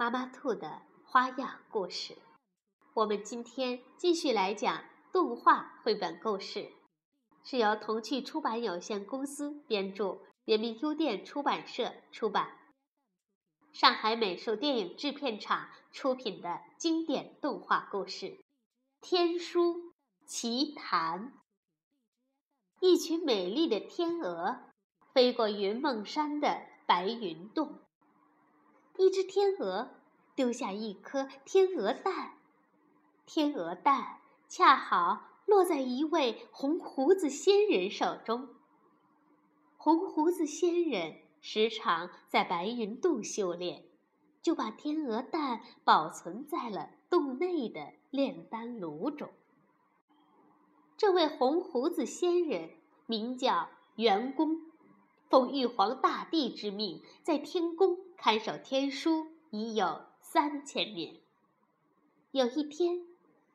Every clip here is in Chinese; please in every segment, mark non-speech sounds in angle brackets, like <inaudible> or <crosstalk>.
妈妈兔的花样故事，我们今天继续来讲动画绘本故事，是由童趣出版有限公司编著，人民邮电出版社出版，上海美术电影制片厂出品的经典动画故事《天书奇谈》。一群美丽的天鹅飞过云梦山的白云洞。一只天鹅丢下一颗天鹅蛋，天鹅蛋恰好落在一位红胡子仙人手中。红胡子仙人时常在白云洞修炼，就把天鹅蛋保存在了洞内的炼丹炉中。这位红胡子仙人名叫元公。奉玉皇大帝之命，在天宫看守天书已有三千年。有一天，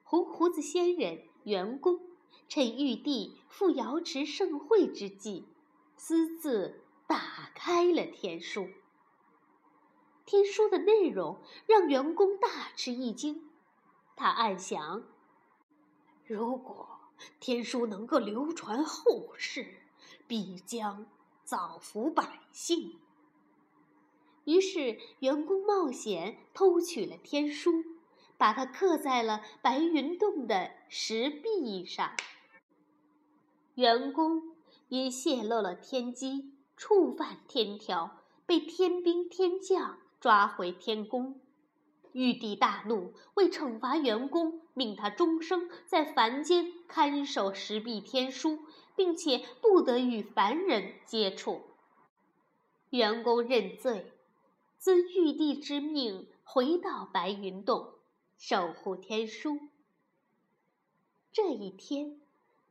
红胡子仙人元公趁玉帝赴瑶池盛会之际，私自打开了天书。天书的内容让元公大吃一惊，他暗想：如果天书能够流传后世，必将……造福百姓。于是，员工冒险偷取了天书，把它刻在了白云洞的石壁上。员工因泄露了天机，触犯天条，被天兵天将抓回天宫。玉帝大怒，为惩罚员工，命他终生在凡间看守石壁天书。并且不得与凡人接触。员工认罪，遵玉帝之命回到白云洞，守护天书。这一天，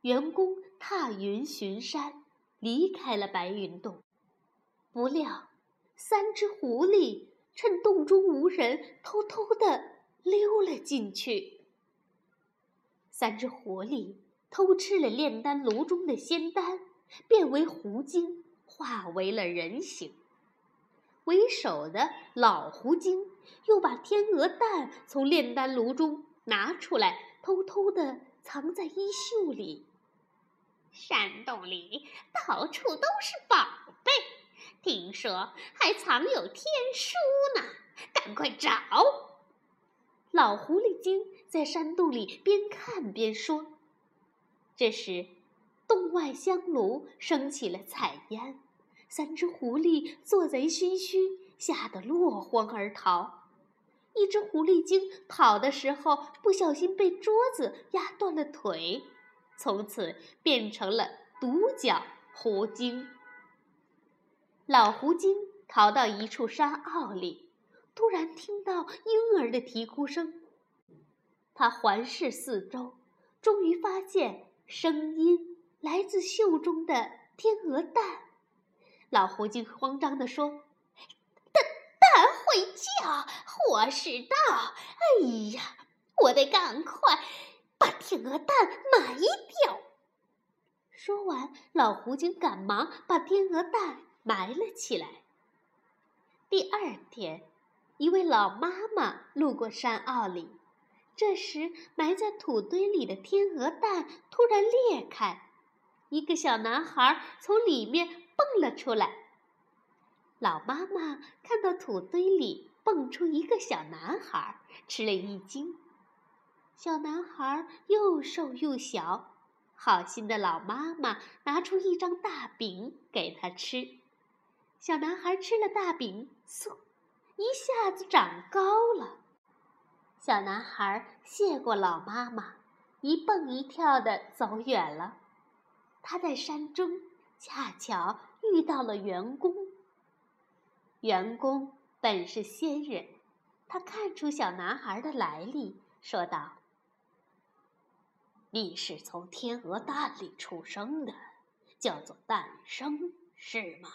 员工踏云巡山，离开了白云洞。不料，三只狐狸趁洞中无人，偷偷的溜了进去。三只狐狸。偷吃了炼丹炉中的仙丹，变为狐精，化为了人形。为首的老狐精又把天鹅蛋从炼丹炉中拿出来，偷偷的藏在衣袖里。山洞里到处都是宝贝，听说还藏有天书呢，赶快找！老狐狸精在山洞里边看边说。这时，洞外香炉升起了彩烟，三只狐狸做贼心虚，吓得落荒而逃。一只狐狸精跑的时候不小心被桌子压断了腿，从此变成了独角狐精。老狐精逃到一处山坳里，突然听到婴儿的啼哭声，他环视四周，终于发现。声音来自袖中的天鹅蛋，老狐精慌张地说：“蛋蛋会叫，祸事到！哎呀，我得赶快把天鹅蛋埋掉。”说完，老狐精赶忙把天鹅蛋埋了起来。第二天，一位老妈妈路过山坳里。这时，埋在土堆里的天鹅蛋突然裂开，一个小男孩从里面蹦了出来。老妈妈看到土堆里蹦出一个小男孩，吃了一惊。小男孩又瘦又小，好心的老妈妈拿出一张大饼给他吃。小男孩吃了大饼，嗖，一下子长高了。小男孩谢过老妈妈，一蹦一跳的走远了。他在山中恰巧遇到了员工。员工本是仙人，他看出小男孩的来历，说道：“你是从天鹅蛋里出生的，叫做诞生，是吗？”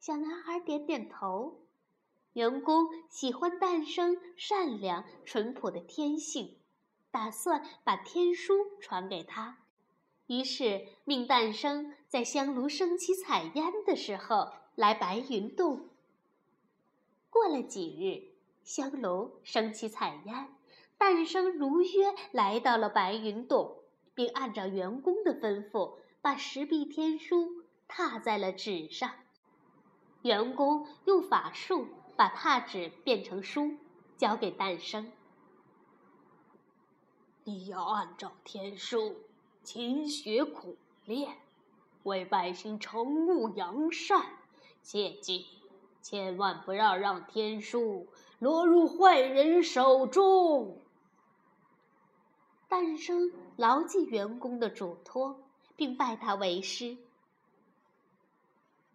小男孩点点头。员工喜欢诞生善良淳朴的天性，打算把天书传给他，于是命诞生在香炉升起彩烟的时候来白云洞。过了几日，香炉升起彩烟，诞生如约来到了白云洞，并按照员工的吩咐，把十臂天书踏在了纸上。员工用法术。把踏纸变成书，交给诞生。你要按照天书勤学苦练，为百姓惩恶扬善。切记，千万不要让天书落入坏人手中。诞生牢记员工的嘱托，并拜他为师。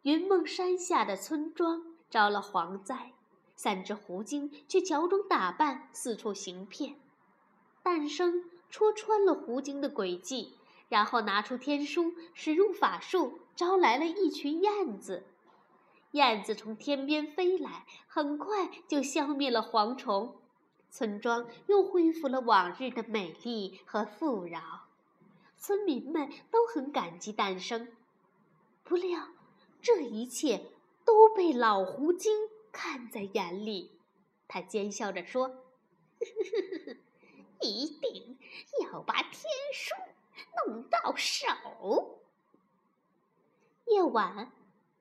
云梦山下的村庄。招了蝗灾，三只狐精却乔装打扮，四处行骗。诞生戳穿了狐精的诡计，然后拿出天书，使用法术招来了一群燕子。燕子从天边飞来，很快就消灭了蝗虫，村庄又恢复了往日的美丽和富饶。村民们都很感激诞生。不料，这一切。都被老狐精看在眼里，他奸笑着说：“呵 <laughs> 呵一定要把天书弄到手。”夜晚，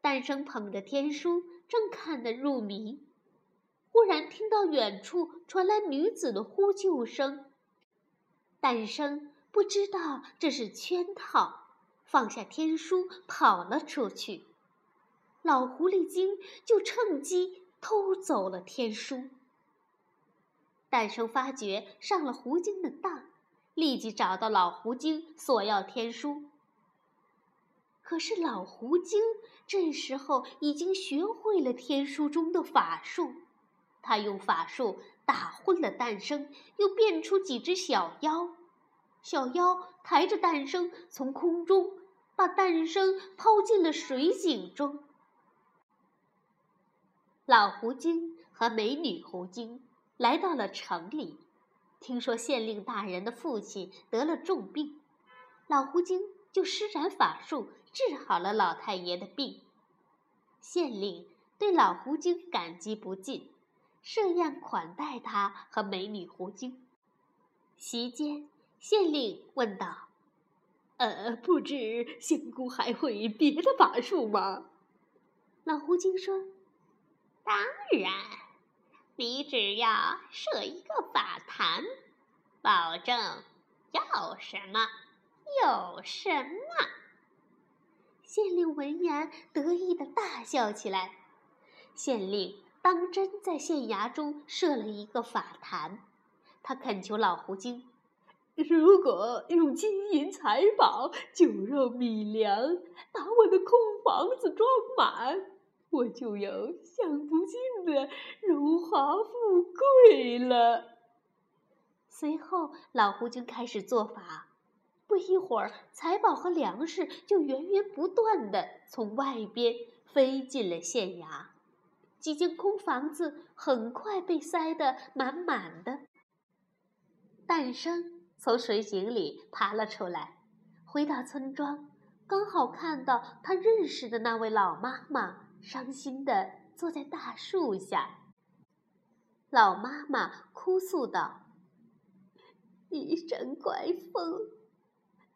诞生捧着天书，正看得入迷，忽然听到远处传来女子的呼救声。诞生不知道这是圈套，放下天书，跑了出去。老狐狸精就趁机偷走了天书。诞生发觉上了狐精的当，立即找到老狐精索要天书。可是老狐精这时候已经学会了天书中的法术，他用法术打昏了诞生，又变出几只小妖，小妖抬着诞生从空中把诞生抛进了水井中。老狐精和美女狐精来到了城里，听说县令大人的父亲得了重病，老狐精就施展法术治好了老太爷的病。县令对老狐精感激不尽，设宴款待他和美女狐精。席间，县令问道：“呃，不知仙姑还会别的法术吗？”老狐精说。当然，你只要设一个法坛，保证要什么有什么。县令闻言得意的大笑起来。县令当真在县衙中设了一个法坛，他恳求老狐精：如果用金银财宝、酒肉米粮把我的空房子装满。我就有享不尽的荣华富贵了。随后，老狐精开始做法，不一会儿，财宝和粮食就源源不断的从外边飞进了县衙，几间空房子很快被塞得满满的。诞生从水井里爬了出来，回到村庄，刚好看到他认识的那位老妈妈。伤心的坐在大树下，老妈妈哭诉道：“一阵怪风，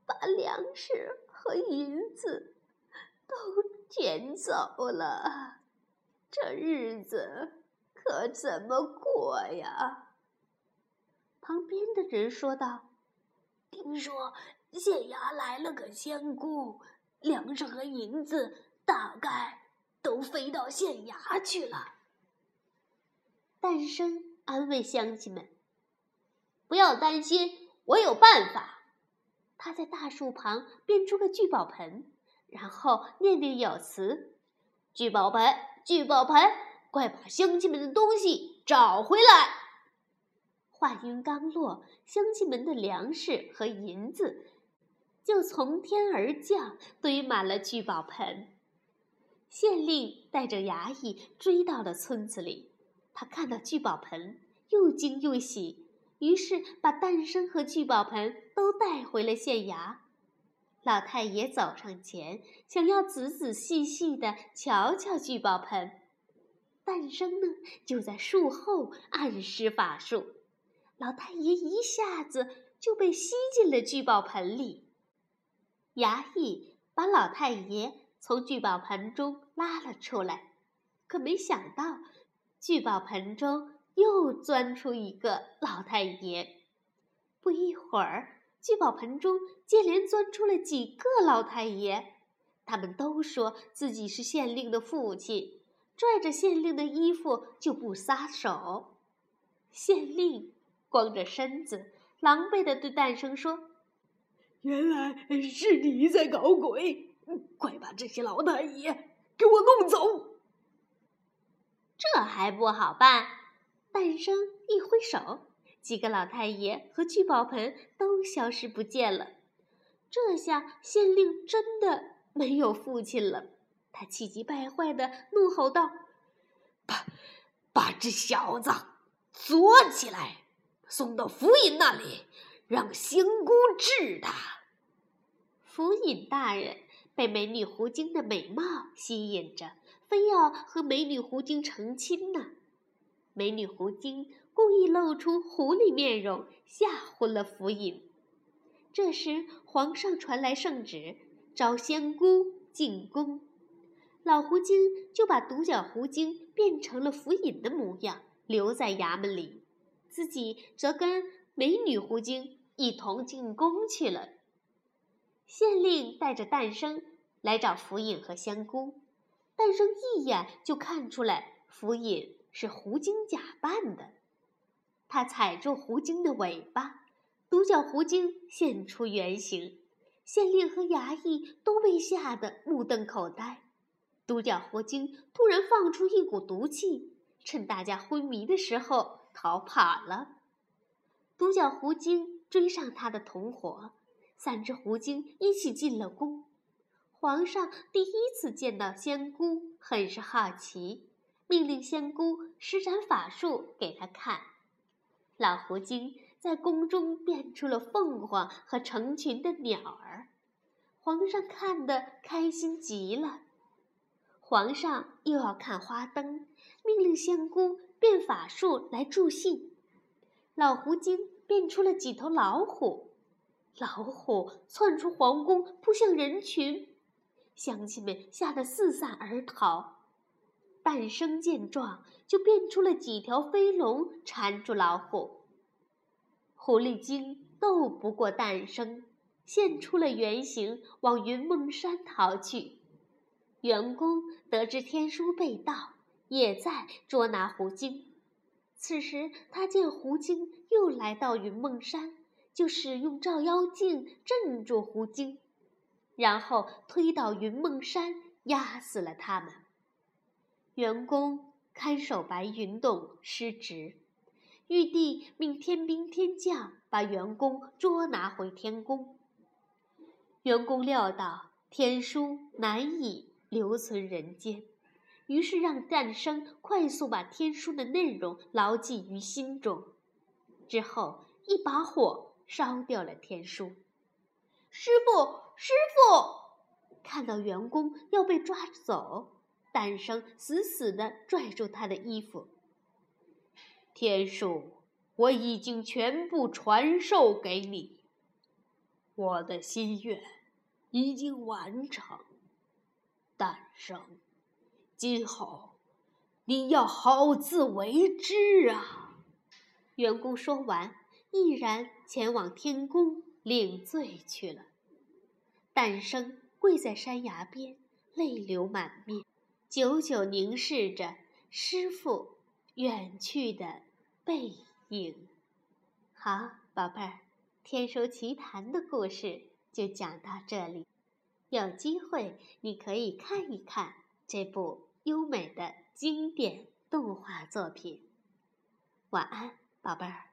把粮食和银子都卷走了，这日子可怎么过呀？”旁边的人说道：“听说县衙来了个仙姑，粮食和银子大概……”都飞到县衙去了。诞生安慰乡亲们：“不要担心，我有办法。”他在大树旁变出个聚宝盆，然后念念有词：“聚宝盆，聚宝盆，快把乡亲们的东西找回来。话音刚落，乡亲们的粮食和银子就从天而降，堆满了聚宝盆。县令带着衙役追到了村子里，他看到聚宝盆，又惊又喜，于是把诞生和聚宝盆都带回了县衙。老太爷走上前，想要仔仔细细的瞧瞧聚宝盆。诞生呢，就在树后暗施法术，老太爷一下子就被吸进了聚宝盆里。衙役把老太爷从聚宝盆中拉了出来，可没想到，聚宝盆中又钻出一个老太爷。不一会儿，聚宝盆中接连钻出了几个老太爷，他们都说自己是县令的父亲，拽着县令的衣服就不撒手。县令光着身子，狼狈地对诞生说。原来是你在搞鬼！快把这些老太爷给我弄走！这还不好办？诞生一挥手，几个老太爷和聚宝盆都消失不见了。这下县令真的没有父亲了。他气急败坏的怒吼道：“把把这小子捉起来，送到府尹那里！”让仙姑治他。府尹大人被美女狐精的美貌吸引着，非要和美女狐精成亲呢。美女狐精故意露出狐狸面容，吓唬了府尹。这时，皇上传来圣旨，召仙姑进宫。老狐精就把独角狐精变成了府尹的模样，留在衙门里，自己则跟美女狐精。一同进宫去了。县令带着诞生来找府尹和香菇，诞生一眼就看出来府尹是狐精假扮的。他踩住狐精的尾巴，独角狐精现出原形。县令和衙役都被吓得目瞪口呆。独角狐精突然放出一股毒气，趁大家昏迷的时候逃跑了。独角狐精。追上他的同伙，三只狐精一起进了宫。皇上第一次见到仙姑，很是好奇，命令仙姑施展法术给他看。老狐精在宫中变出了凤凰和成群的鸟儿，皇上看得开心极了。皇上又要看花灯，命令仙姑变法术来助兴。老狐精。变出了几头老虎，老虎窜出皇宫，扑向人群，乡亲们吓得四散而逃。诞生见状，就变出了几条飞龙缠住老虎。狐狸精斗不过诞生，现出了原形，往云梦山逃去。员工得知天书被盗，也在捉拿狐精。此时，他见狐精又来到云梦山，就使用照妖镜镇住狐精，然后推倒云梦山，压死了他们。员工看守白云洞失职，玉帝命天兵天将把员工捉拿回天宫。员工料到天书难以留存人间。于是让诞生快速把天书的内容牢记于心中，之后一把火烧掉了天书。师傅，师傅！看到员工要被抓走，诞生死死地拽住他的衣服。天书我已经全部传授给你，我的心愿已经完成，诞生。今后，你要好自为之啊！员工说完，毅然前往天宫领罪去了。诞生跪在山崖边，泪流满面，久久凝视着师傅远去的背影。好，宝贝儿，《天书奇谭》的故事就讲到这里。有机会你可以看一看这部。优美的经典动画作品。晚安，宝贝儿。